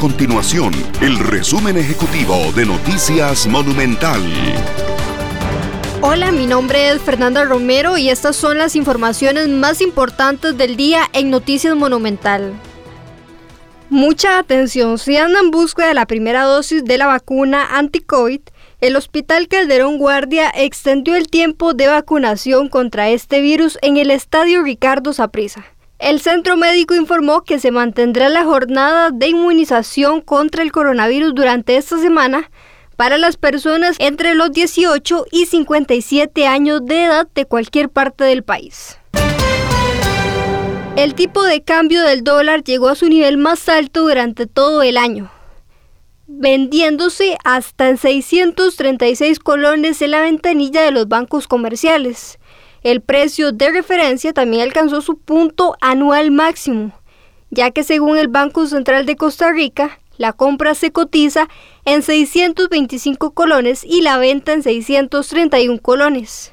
continuación el resumen ejecutivo de Noticias Monumental. Hola, mi nombre es Fernanda Romero y estas son las informaciones más importantes del día en Noticias Monumental. Mucha atención, si andan en busca de la primera dosis de la vacuna anti-COVID, el Hospital Calderón Guardia extendió el tiempo de vacunación contra este virus en el Estadio Ricardo Saprissa. El centro médico informó que se mantendrá la jornada de inmunización contra el coronavirus durante esta semana para las personas entre los 18 y 57 años de edad de cualquier parte del país. El tipo de cambio del dólar llegó a su nivel más alto durante todo el año, vendiéndose hasta en 636 colones en la ventanilla de los bancos comerciales. El precio de referencia también alcanzó su punto anual máximo, ya que según el Banco Central de Costa Rica, la compra se cotiza en 625 colones y la venta en 631 colones.